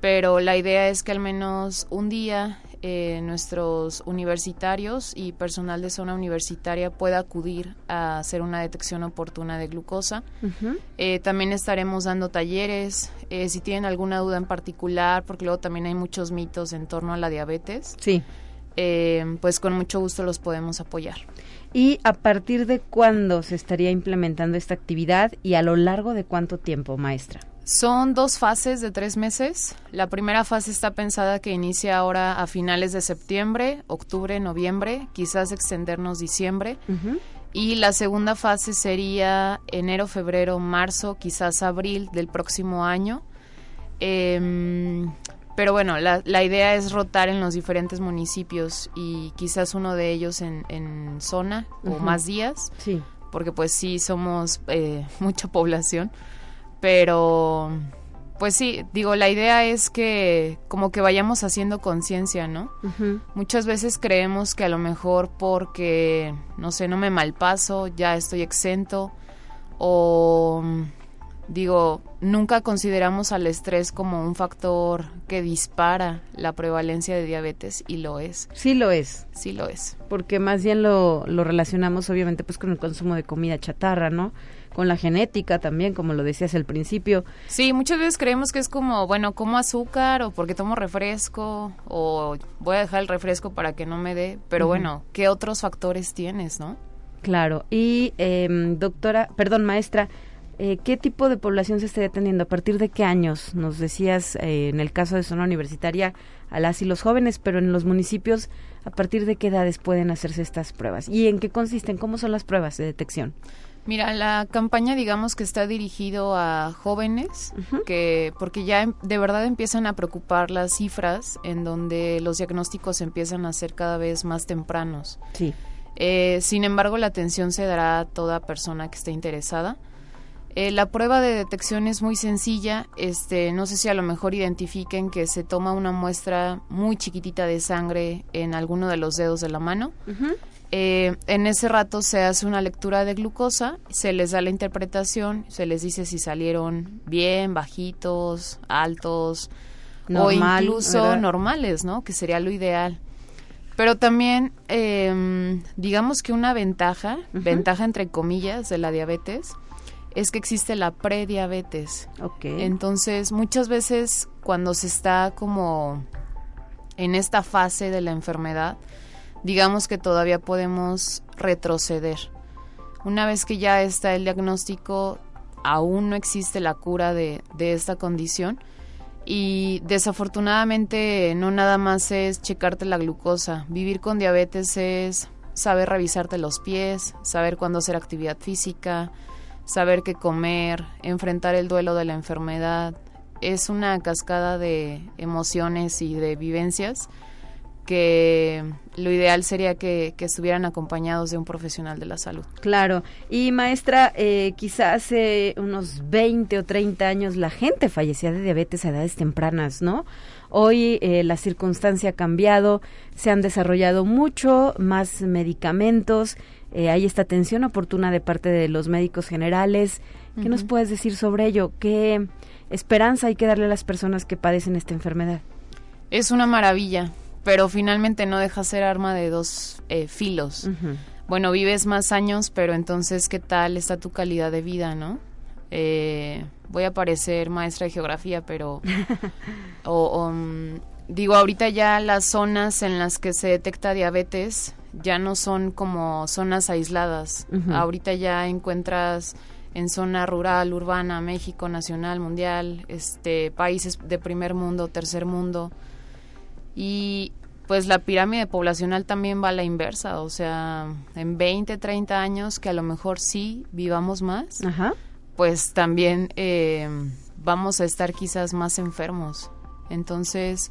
pero la idea es que al menos un día eh, nuestros universitarios y personal de zona universitaria pueda acudir a hacer una detección oportuna de glucosa. Eh, también estaremos dando talleres, eh, si tienen alguna duda en particular, porque luego también hay muchos mitos en torno a la diabetes. Sí. pues con mucho gusto los podemos apoyar. ¿Y a partir de cuándo se estaría implementando esta actividad y a lo largo de cuánto tiempo, maestra? Son dos fases de tres meses. La primera fase está pensada que inicia ahora a finales de septiembre, octubre, noviembre, quizás extendernos diciembre. Y la segunda fase sería enero, febrero, marzo, quizás abril del próximo año. Em, pero bueno, la, la, idea es rotar en los diferentes municipios y quizás uno de ellos en, en zona o más días. Sí. Porque pues sí somos eh, mucha población pero pues sí, digo, la idea es que como que vayamos haciendo conciencia, ¿no? Muchas veces creemos que a lo mejor porque, no sé, no me malpaso, ya estoy exento, o digo, nunca consideramos al estrés como un factor que dispara la prevalencia de diabetes y lo es. Sí lo es. Sí lo es. Porque más bien lo, lo relacionamos obviamente pues con el consumo de comida chatarra, ¿no? Con la genética también, como lo decías al principio. Sí, muchas veces creemos que es como, bueno, como azúcar o porque tomo refresco o voy a dejar el refresco para que no me dé, pero bueno, ¿qué otros factores tienes, no? Claro, y em, doctora, perdón, maestra, eh, ¿qué tipo de población se estaría atendiendo? ¿A partir de qué años? Nos decías eh, en el caso de zona universitaria a las y los jóvenes, pero en los municipios, ¿a partir de qué edades pueden hacerse estas pruebas? ¿Y en qué consisten? ¿Cómo son las pruebas de detección? Mira, la campaña digamos que está dirigido a jóvenes que porque ya em, de verdad empiezan a preocupar las cifras en donde los diagnósticos empiezan a ser cada vez más tempranos. Sí. Eh, sin embargo, la atención se dará a toda persona que esté interesada. Eh, la prueba de detección es muy sencilla. Este, no sé si a lo mejor identifiquen que se toma una muestra muy chiquitita de sangre en alguno de los dedos de la mano. Eh, en ese rato se hace una lectura de glucosa, se les da la interpretación, se les dice si salieron bien, bajitos, altos o incluso normales, ¿no? Que sería lo ideal. Pero también, em, digamos que una ventaja, ventaja entre comillas de la diabetes, es que existe la prediabetes. Okay. Entonces, muchas veces cuando se está como en esta fase de la enfermedad, digamos que todavía podemos retroceder. Una vez que ya está el diagnóstico, aún no existe la cura de, esta condición y desafortunadamente no nada más es checarte la glucosa. Vivir con diabetes es saber revisarte los pies, saber cuándo hacer actividad física, saber qué comer, enfrentar el duelo de la enfermedad. Es una cascada de emociones y de vivencias que lo ideal sería que, estuvieran acompañados de un profesional de la salud. Claro, y maestra, eh, quizás hace unos 20 o 30 años la gente fallecía de diabetes a edades tempranas, ¿no? Hoy eh, la circunstancia ha cambiado, se han desarrollado mucho más medicamentos, eh, hay esta atención oportuna de parte de los médicos generales. ¿Qué nos puedes decir sobre ello? ¿Qué esperanza hay que darle a las personas que padecen esta enfermedad? Es una maravilla, pero finalmente no deja ser arma de dos eh, filos. Bueno, vives más años, pero entonces, ¿qué tal está tu calidad de vida, no? Eh, voy a parecer maestra de geografía, pero... o, mm, digo, ahorita ya las zonas en las que se detecta diabetes ya no son como zonas aisladas. Ahorita ya encuentras en zona rural, urbana, México, nacional, mundial, este, países de primer mundo, tercer mundo. Y pues la pirámide poblacional también va a la inversa, o sea, en 20, 30 años que a lo mejor sí vivamos más. Ajá pues también eh, vamos a estar quizás más enfermos. Entonces,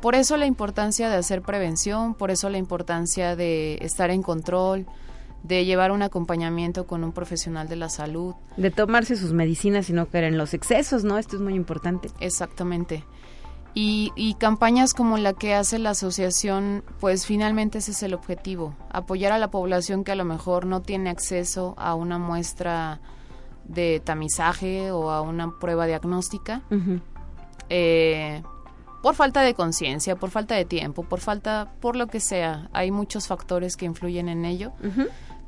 por eso la importancia de hacer prevención, por eso la importancia de estar en control, de llevar un acompañamiento con un profesional de la salud. De tomarse sus medicinas y no caer en los excesos, ¿no? Esto es muy importante. Exactamente. Y, y, campañas como la que hace la asociación, pues finalmente ese es el objetivo, apoyar a la población que a lo mejor no tiene acceso a una muestra de tamizaje o a una prueba diagnóstica. Eh, por falta de conciencia, por falta de tiempo, por falta, por lo que sea. Hay muchos factores que influyen en ello.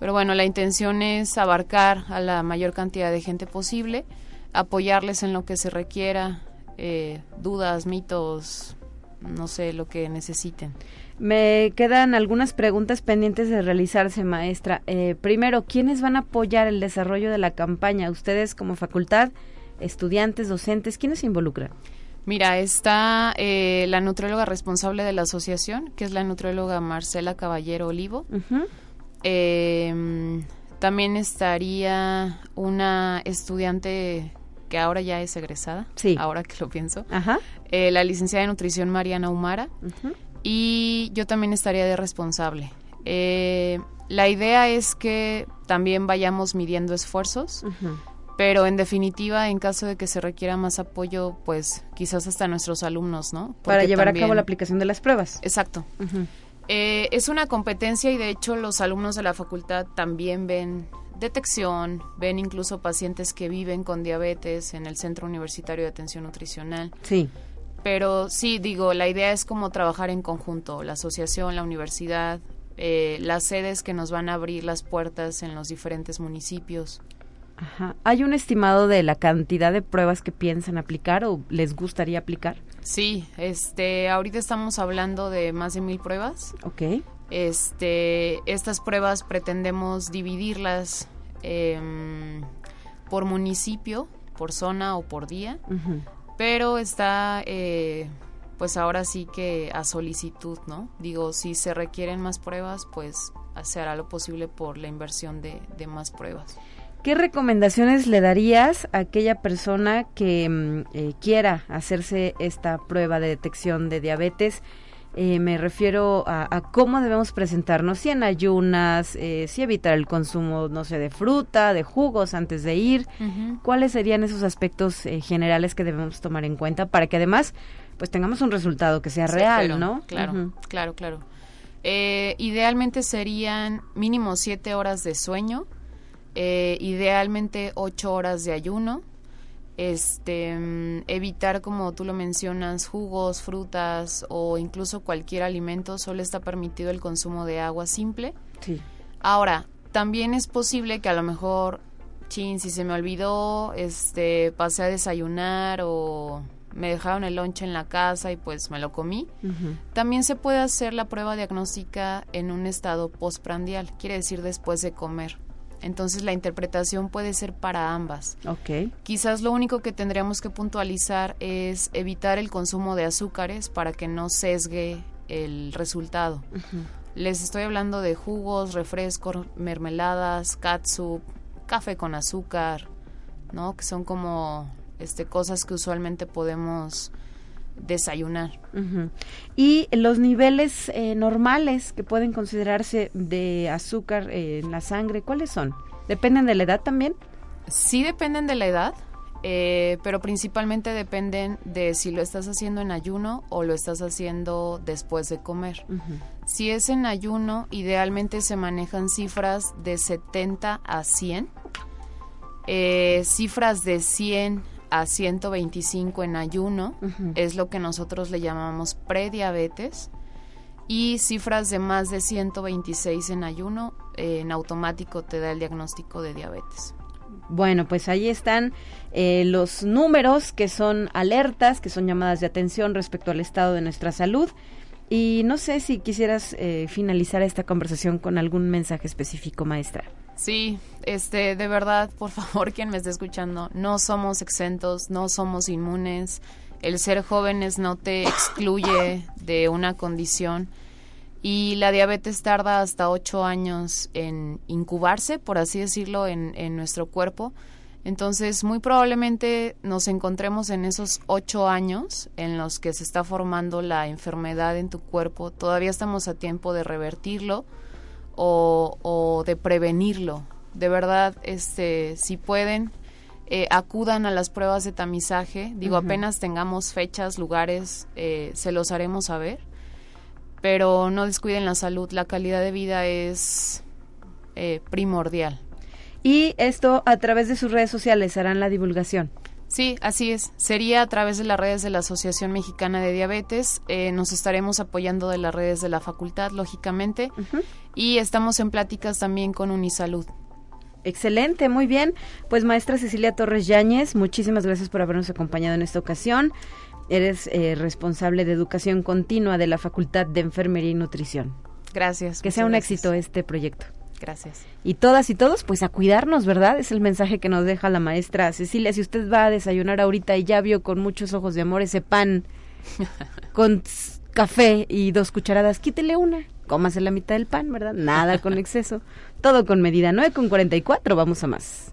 Pero bueno, la intención es abarcar a la mayor cantidad de gente posible, apoyarles en lo que se requiera, eh, dudas, mitos, no sé, lo que necesiten. Me quedan algunas preguntas pendientes de realizarse, maestra. Eh, primero, ¿quiénes van a apoyar el desarrollo de la campaña? Ustedes como facultad, estudiantes, docentes, ¿quiénes se involucran? Mira, está eh, la nutrióloga responsable de la asociación, que es la nutrióloga Marcela Caballero Olivo. Em, también estaría una estudiante que ahora ya es egresada, sí. ahora que lo pienso, eh, la licenciada de nutrición Mariana Humara y yo también estaría de responsable. Eh, la idea es que también vayamos midiendo esfuerzos, pero en definitiva, en caso de que se requiera más apoyo, pues quizás hasta nuestros alumnos, ¿no? Para llevar a cabo la aplicación de las pruebas. Exacto. Eh, es una competencia y de hecho los alumnos de la facultad también ven detección, ven incluso pacientes que viven con diabetes en el Centro Universitario de Atención Nutricional. Sí. Pero sí, digo, la idea es como trabajar en conjunto, la asociación, la universidad, eh, las sedes que nos van a abrir las puertas en los diferentes municipios. Ajá. ¿Hay un estimado de la cantidad de pruebas que piensan aplicar o les gustaría aplicar? Sí, este, ahorita estamos hablando de más de mil pruebas. Ok. Este, estas pruebas pretendemos dividirlas em, por municipio, por zona o por día pero está eh, pues ahora sí que a solicitud, ¿no? Digo, si se requieren más pruebas, pues se hará lo posible por la inversión de, más pruebas. ¿Qué recomendaciones le darías a aquella persona que mm, eh, quiera hacerse esta prueba de detección de diabetes? Eh, me refiero a, cómo debemos presentarnos, si en ayunas, eh, si evitar el consumo, no sé, de fruta, de jugos antes de ir. ¿Cuáles serían esos aspectos eh, generales que debemos tomar en cuenta para que además pues tengamos un resultado que sea real, ¿no? Claro, claro, claro. idealmente serían mínimo siete horas de sueño, idealmente ocho horas de ayuno, este mm, evitar como tú lo mencionas jugos frutas o incluso cualquier alimento solo está permitido el consumo de agua simple sí ahora también es posible que a lo mejor chin si se me olvidó este pasé a desayunar o me dejaron el lonche en la casa y pues me lo comí. También se puede hacer la prueba diagnóstica en un estado postprandial, quiere decir después de comer. Entonces la interpretación puede ser para ambas. Okay. Quizás lo único que tendríamos que puntualizar es evitar el consumo de azúcares para que no sesgue el resultado. Les estoy hablando de jugos, refrescos, mermeladas, catsup, café con azúcar, ¿no? Que son como este cosas que usualmente podemos desayunar. Y los niveles eh, normales que pueden considerarse de azúcar en la sangre, ¿cuáles son? ¿Dependen de la edad también? Sí dependen de la edad, eh, pero principalmente dependen de si lo estás haciendo en ayuno o lo estás haciendo después de comer. Si es en ayuno, idealmente se manejan cifras de 70 a 100. Eh, cifras de 100 a 125 en ayuno es lo que nosotros le llamamos prediabetes y cifras de más de 126 en ayuno eh, en automático te da el diagnóstico de diabetes. Bueno, pues ahí están eh, los números que son alertas, que son llamadas de atención respecto al estado de nuestra salud. Y no sé si quisieras eh, finalizar esta conversación con algún mensaje específico, maestra. Sí, este, de verdad, por favor, quien me esté escuchando, no somos exentos, no somos inmunes. El ser jóvenes no te excluye de una condición y la diabetes tarda hasta ocho años en incubarse, por así decirlo, en, en nuestro cuerpo. Entonces, muy probablemente nos encontremos en esos ocho años en los que se está formando la enfermedad en tu cuerpo. Todavía estamos a tiempo de revertirlo o, de prevenirlo. De verdad, este, si pueden, eh, acudan a las pruebas de tamizaje. Digo, apenas tengamos fechas, lugares, eh, se los haremos saber. Pero no descuiden la salud. La calidad de vida es eh, primordial. Y esto a través de sus redes sociales harán la divulgación. Sí, así es. Sería a través de las redes de la Asociación Mexicana de Diabetes. Eh, nos estaremos apoyando de las redes de la facultad, lógicamente. Y estamos en pláticas también con Unisalud. Excelente, muy bien. Pues maestra Cecilia Torres Yáñez, muchísimas gracias por habernos acompañado en esta ocasión. Eres eh, responsable de educación continua de la Facultad de Enfermería y Nutrición. Gracias. Que sea un éxito este proyecto. Gracias. Y todas y todos, pues a cuidarnos, ¿verdad? Es el mensaje que nos deja la maestra Cecilia. Si usted va a desayunar ahorita y ya vio con muchos ojos de amor ese pan con café y dos cucharadas, quítele una. Cómase la mitad del pan, ¿verdad? Nada con exceso. Todo con medida. 9 con 44, vamos a más.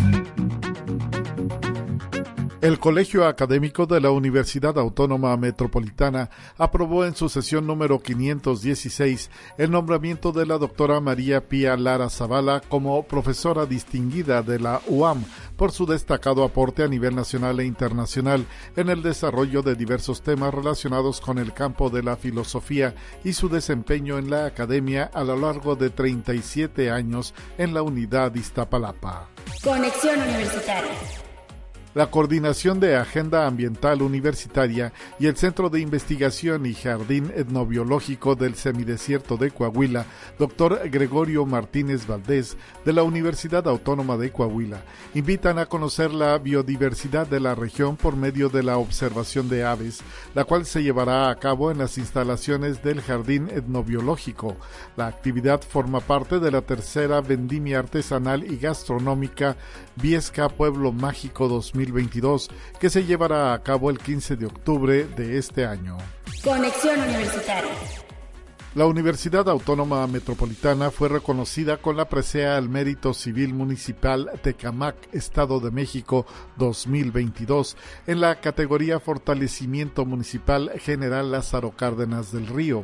El Colegio Académico de la Universidad Autónoma Metropolitana aprobó en su sesión número 516 el nombramiento de la doctora María Pía Lara Zavala como profesora distinguida de la UAM por su destacado aporte a nivel nacional e internacional en el desarrollo de diversos temas relacionados con el campo de la filosofía y su desempeño en la academia a lo largo de 37 años en la unidad Iztapalapa. Conexión Universitaria la Coordinación de Agenda Ambiental Universitaria y el Centro de Investigación y Jardín Etnobiológico del Semidesierto de Coahuila, doctor Gregorio Martínez Valdés, de la Universidad Autónoma de Coahuila, invitan a conocer la biodiversidad de la región por medio de la observación de aves, la cual se llevará a cabo en las instalaciones del Jardín Etnobiológico. La actividad forma parte de la tercera vendimia artesanal y gastronómica Viesca Pueblo Mágico 2022, que se llevará a cabo el 15 de octubre de este año. Conexión Universitaria. La Universidad Autónoma Metropolitana fue reconocida con la presea al Mérito Civil Municipal Tecamac, Estado de México 2022, en la categoría Fortalecimiento Municipal General Lázaro Cárdenas del Río.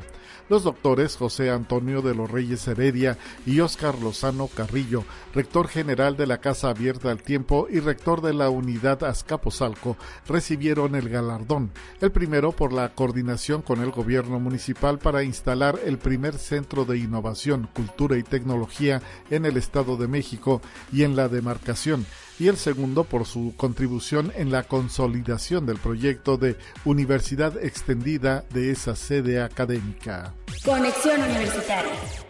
Los doctores José Antonio de los Reyes Heredia y Óscar Lozano Carrillo, rector general de la Casa Abierta al Tiempo y rector de la Unidad Azcapotzalco, recibieron el galardón, el primero por la coordinación con el gobierno municipal para instalar el primer centro de innovación, cultura y tecnología en el Estado de México y en la demarcación, y el segundo por su contribución en la consolidación del proyecto de universidad extendida de esa sede académica. Conexión Universitaria.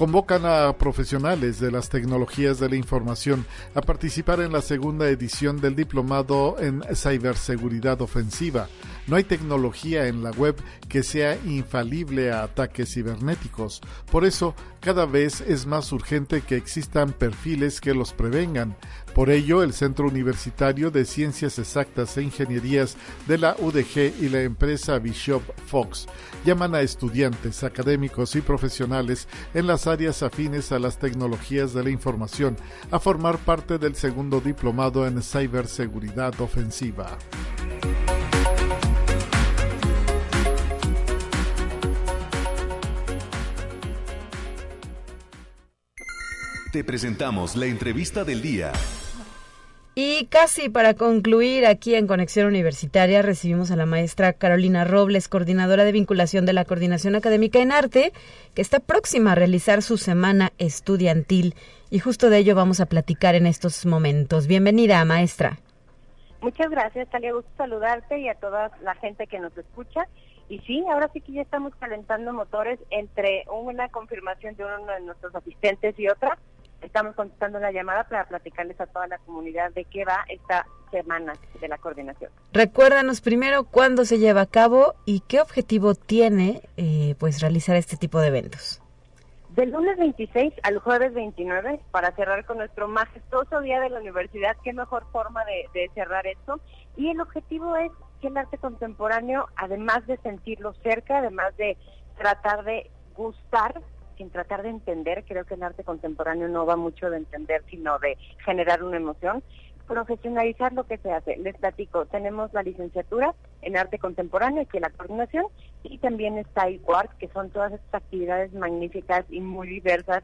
Convocan a profesionales de las tecnologías de la información a participar en la segunda edición del diplomado en ciberseguridad ofensiva. No hay tecnología en la web que sea infalible a ataques cibernéticos. Por eso, cada vez es más urgente que existan perfiles que los prevengan. Por ello, el Centro Universitario de Ciencias Exactas e Ingenierías de la UDG y la empresa Bishop Fox llaman a estudiantes, académicos y profesionales en las áreas afines a las tecnologías de la información a formar parte del segundo diplomado en ciberseguridad ofensiva. Te presentamos la entrevista del día. Y casi para concluir, aquí en Conexión Universitaria recibimos a la maestra Carolina Robles, coordinadora de vinculación de la Coordinación Académica en Arte, que está próxima a realizar su semana estudiantil. Y justo de ello vamos a platicar en estos momentos. Bienvenida, maestra. Muchas gracias, Talia. Gusto saludarte y a toda la gente que nos escucha. Y sí, ahora sí que ya estamos calentando motores entre una confirmación de uno de nuestros asistentes y otra estamos contestando la llamada para platicarles a toda la comunidad de qué va esta semana de la coordinación. Recuérdanos primero cuándo se lleva a cabo y qué objetivo tiene eh, pues realizar este tipo de eventos. Del lunes 26 al jueves 29, para cerrar con nuestro majestuoso día de la universidad, qué mejor forma de, de cerrar esto. Y el objetivo es que el arte contemporáneo, además de sentirlo cerca, además de tratar de gustar sin tratar de entender, creo que el arte contemporáneo no va mucho de entender, sino de generar una emoción, profesionalizar lo que se hace. Les platico, tenemos la licenciatura en arte contemporáneo, aquí en la coordinación, y también está art, que son todas estas actividades magníficas y muy diversas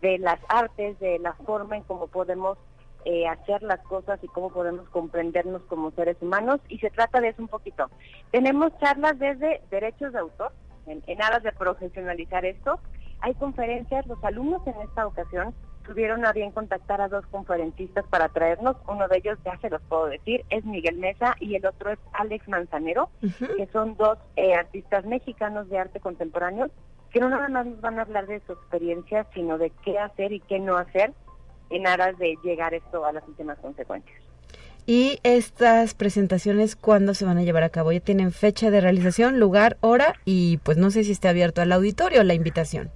de las artes, de la forma en cómo podemos eh, hacer las cosas y cómo podemos comprendernos como seres humanos, y se trata de eso un poquito. Tenemos charlas desde derechos de autor, en, en aras de profesionalizar esto, hay conferencias, los alumnos en esta ocasión tuvieron a bien contactar a dos conferencistas para traernos. Uno de ellos, ya se los puedo decir, es Miguel Mesa y el otro es Alex Manzanero, que son dos eh, artistas mexicanos de arte contemporáneo, que no nada más nos van a hablar de su experiencia, sino de qué hacer y qué no hacer en aras de llegar esto a las últimas consecuencias. ¿Y estas presentaciones cuándo se van a llevar a cabo? ¿Ya tienen fecha de realización, lugar, hora? Y pues no sé si está abierto al auditorio la invitación.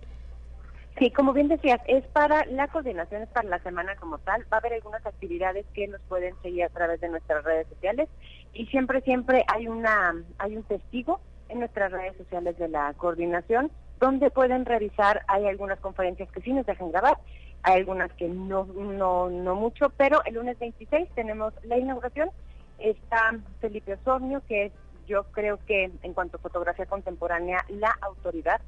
Sí, como bien decías, es para la coordinación, es para la semana como tal. Va a haber algunas actividades que nos pueden seguir a través de nuestras redes sociales y siempre, siempre hay una, hay un testigo en nuestras redes sociales de la coordinación donde pueden revisar. Hay algunas conferencias que sí nos dejan grabar, hay algunas que no, no, no mucho, pero el lunes 26 tenemos la inauguración. Está Felipe Osornio, que es yo creo que en cuanto a fotografía contemporánea, la autoridad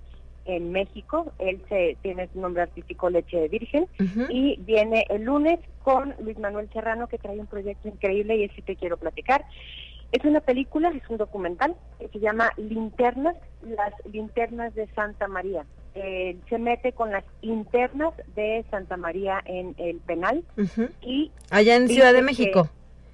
en México. Él se tiene su nombre artístico Leche de Virgen y viene el lunes con Luis Manuel Serrano que trae un proyecto increíble y ese te quiero platicar. Es una película, es un documental que se llama Linternas, las linternas de Santa María. Eh, se mete con las internas de Santa María en el penal y allá en Ciudad de México.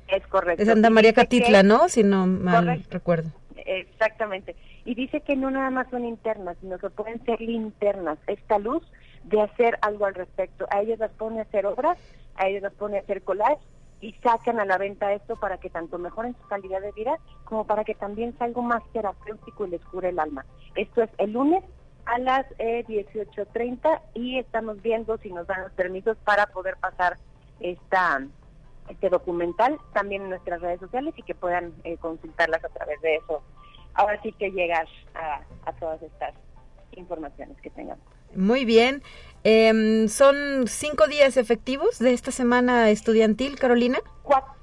Es correcto. De Santa María Catitla, ¿no? Si no mal recuerdo. Exactamente y dice que no nada más son internas, sino que pueden ser linternas, esta luz de hacer algo al respecto. A ellos las pone a hacer obras, a ellos las pone a hacer collage y sacan a la venta esto para que tanto mejoren su calidad de vida como para que también sea algo más terapéutico y les cure el alma. Esto es el lunes a las eh, 18.30 y estamos viendo si nos dan los permisos para poder pasar esta este documental también en nuestras redes sociales y que puedan eh, consultarlas a través de eso ahora sí que llegar a, todas estas informaciones que tengamos. Muy bien. Em, ¿Son cinco días efectivos de esta semana estudiantil, Carolina? Cuatro,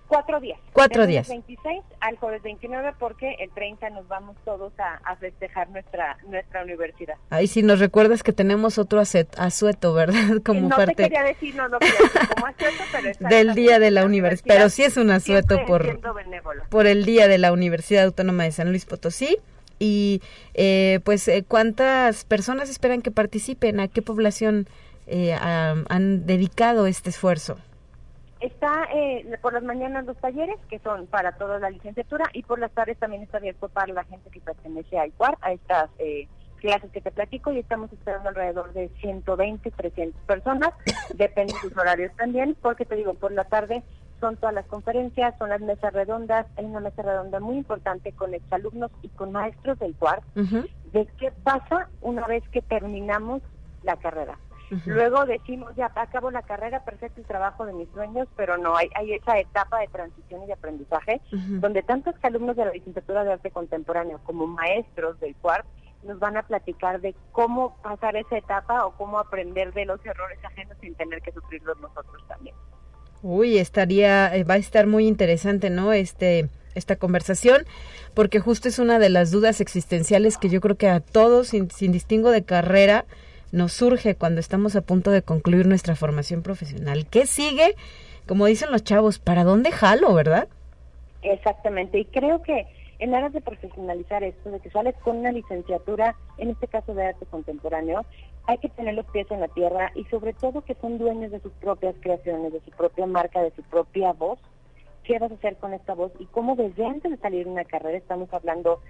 días. Cuatro días. 26 al jueves 29 porque el 30 nos vamos todos a, festejar nuestra nuestra universidad. Ahí sí nos recuerdas que tenemos otro asueto, ¿verdad? Como no parte... te quería decir, no, no como asueto, pero del día de la universidad. Pero sí es un asueto por, por el día de la Universidad Autónoma de San Luis Potosí. Y eh, pues, eh, ¿cuántas personas esperan que participen? ¿A qué población eh, han dedicado este esfuerzo? Está eh, por las mañanas los talleres, que son para toda la licenciatura, y por las tardes también está abierto para la gente que pertenece a ICUAR, a estas eh, clases que te platico y estamos esperando alrededor de 120, 300 personas, depende de sus horarios también, porque te digo, por la tarde son todas las conferencias, son las mesas redondas, hay una mesa redonda muy importante con exalumnos y con maestros del cuarto, de qué pasa una vez que terminamos la carrera. Luego decimos, ya acabo la carrera, perfecto el trabajo de mis sueños, pero no, hay, hay esa etapa de transición y de aprendizaje, donde tantos alumnos de la licenciatura de arte contemporáneo como maestros del cuarto nos van a platicar de cómo pasar esa etapa o cómo aprender de los errores ajenos sin tener que sufrirlos nosotros también. Uy, estaría, eh, va a estar muy interesante, ¿no? Este, esta conversación, porque justo es una de las dudas existenciales que yo creo que a todos, sin, sin distingo de carrera, nos surge cuando estamos a punto de concluir nuestra formación profesional. ¿Qué sigue? Como dicen los chavos, ¿para dónde jalo, verdad? Exactamente, y creo que en aras de profesionalizar esto, de que sales con una licenciatura, en este caso de arte contemporáneo, hay que tener los pies en la tierra y sobre todo que son dueños de sus propias creaciones, de su propia marca, de su propia voz. ¿Qué vas a hacer con esta voz? Y cómo desde antes de salir de una carrera, estamos hablando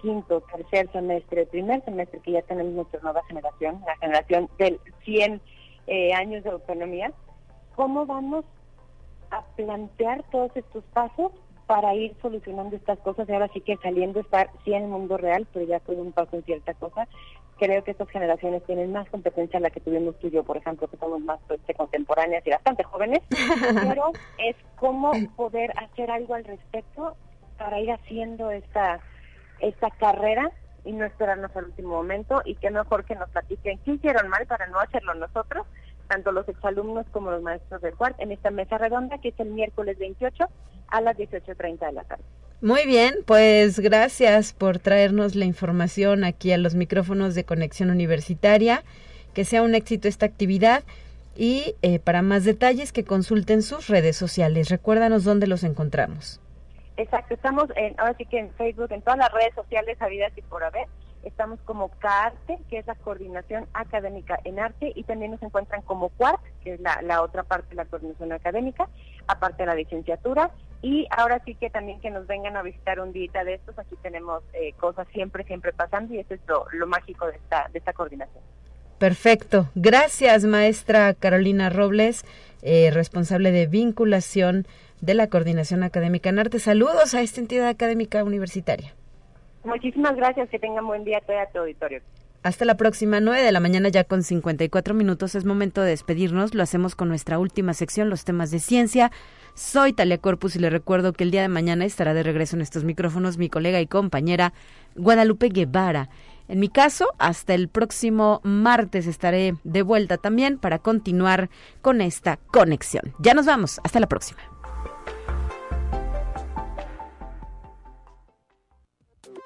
quinto, tercer semestre, primer semestre, que ya tenemos nuestra nueva generación, la generación del 100 eh, años de autonomía, ¿cómo vamos a plantear todos estos pasos para ir solucionando estas cosas y ahora sí que saliendo estar sí en el mundo real, pero ya fue un paso en cierta cosa. Creo que estas generaciones tienen más competencia a la que tuvimos tú y yo, por ejemplo, que somos más pues, contemporáneas y bastante jóvenes, pero es cómo poder hacer algo al respecto para ir haciendo esta, esta carrera y no esperarnos al último momento y que mejor que nos platiquen qué hicieron mal para no hacerlo nosotros tanto los exalumnos como los maestros del cuarto, en esta mesa redonda que es el miércoles 28 a las 18.30 de la tarde. Muy bien, pues gracias por traernos la información aquí a los micrófonos de Conexión Universitaria. Que sea un éxito esta actividad y eh, para más detalles que consulten sus redes sociales. Recuérdanos dónde los encontramos. Exacto, estamos en, ahora sí que en Facebook, en todas las redes sociales habidas y por haber estamos como CARTE, que es la coordinación académica en arte, y también nos encuentran como CUART, que es la, otra parte de la coordinación académica, aparte de la licenciatura. Y ahora sí que también que nos vengan a visitar un día de estos, aquí tenemos eh, cosas siempre, siempre pasando, y eso es lo, mágico de esta, de esta coordinación. Perfecto. Gracias, maestra Carolina Robles, eh, responsable de vinculación de la Coordinación Académica en Arte. Saludos a esta entidad académica universitaria. Muchísimas gracias, que tengan buen día a tu auditorio. Hasta la próxima, 9 de la mañana ya con 54 minutos. Es momento de despedirnos. Lo hacemos con nuestra última sección, los temas de ciencia. Soy Talia Corpus y le recuerdo que el día de mañana estará de regreso en estos micrófonos mi colega y compañera Guadalupe Guevara. En mi caso, hasta el próximo martes estaré de vuelta también para continuar con esta conexión. Ya nos vamos. Hasta la próxima.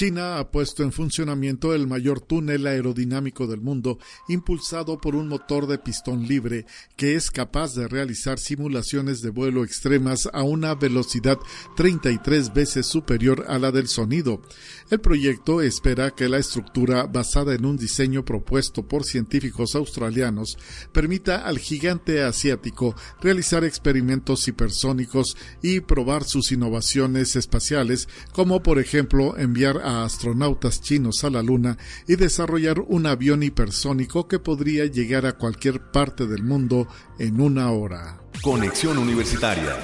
China ha puesto en funcionamiento el mayor túnel aerodinámico del mundo, impulsado por un motor de pistón libre que es capaz de realizar simulaciones de vuelo extremas a una velocidad 33 veces superior a la del sonido. El proyecto espera que la estructura, basada en un diseño propuesto por científicos australianos, permita al gigante asiático realizar experimentos hipersónicos y probar sus innovaciones espaciales, como por ejemplo enviar a astronautas chinos a la Luna y desarrollar un avión hipersónico que podría llegar a cualquier parte del mundo en una hora. Conexión Universitaria.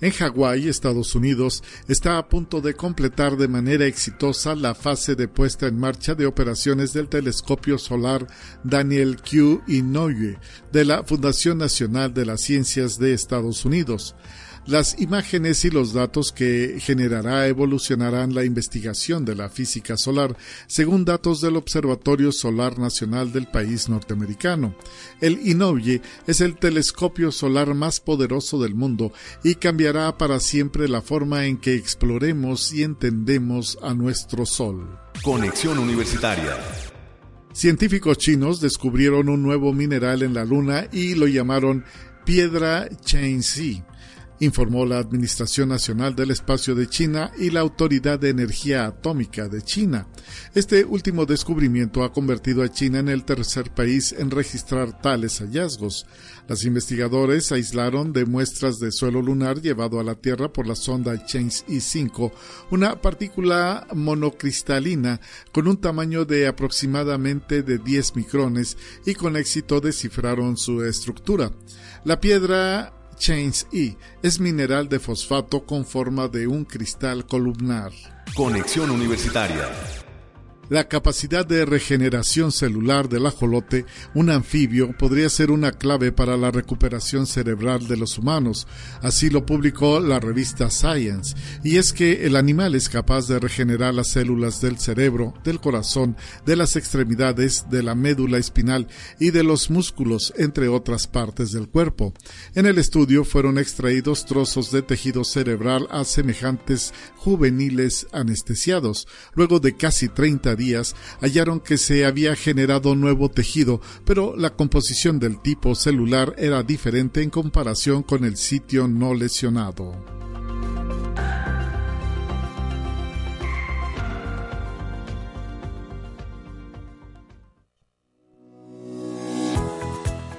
En Hawái, Estados Unidos, está a punto de completar de manera exitosa la fase de puesta en marcha de operaciones del telescopio solar Daniel Q. Inouye de la Fundación Nacional de las Ciencias de Estados Unidos. Las imágenes y los datos que generará evolucionarán la investigación de la física solar, según datos del Observatorio Solar Nacional del país norteamericano. El INOVIE es el telescopio solar más poderoso del mundo y cambiará para siempre la forma en que exploremos y entendemos a nuestro Sol. Conexión Universitaria. Científicos chinos descubrieron un nuevo mineral en la Luna y lo llamaron piedra Changxi informó la Administración Nacional del Espacio de China y la Autoridad de Energía Atómica de China. Este último descubrimiento ha convertido a China en el tercer país en registrar tales hallazgos. Los investigadores aislaron de muestras de suelo lunar llevado a la Tierra por la sonda Chains E5 una partícula monocristalina con un tamaño de aproximadamente de 10 micrones y con éxito descifraron su estructura. La piedra Chains E es mineral de fosfato con forma de un cristal columnar. Conexión Universitaria. La capacidad de regeneración celular del ajolote, un anfibio, podría ser una clave para la recuperación cerebral de los humanos. Así lo publicó la revista Science. Y es que el animal es capaz de regenerar las células del cerebro, del corazón, de las extremidades, de la médula espinal y de los músculos, entre otras partes del cuerpo. En el estudio fueron extraídos trozos de tejido cerebral a semejantes juveniles anestesiados. Luego de casi 30 días hallaron que se había generado nuevo tejido, pero la composición del tipo celular era diferente en comparación con el sitio no lesionado.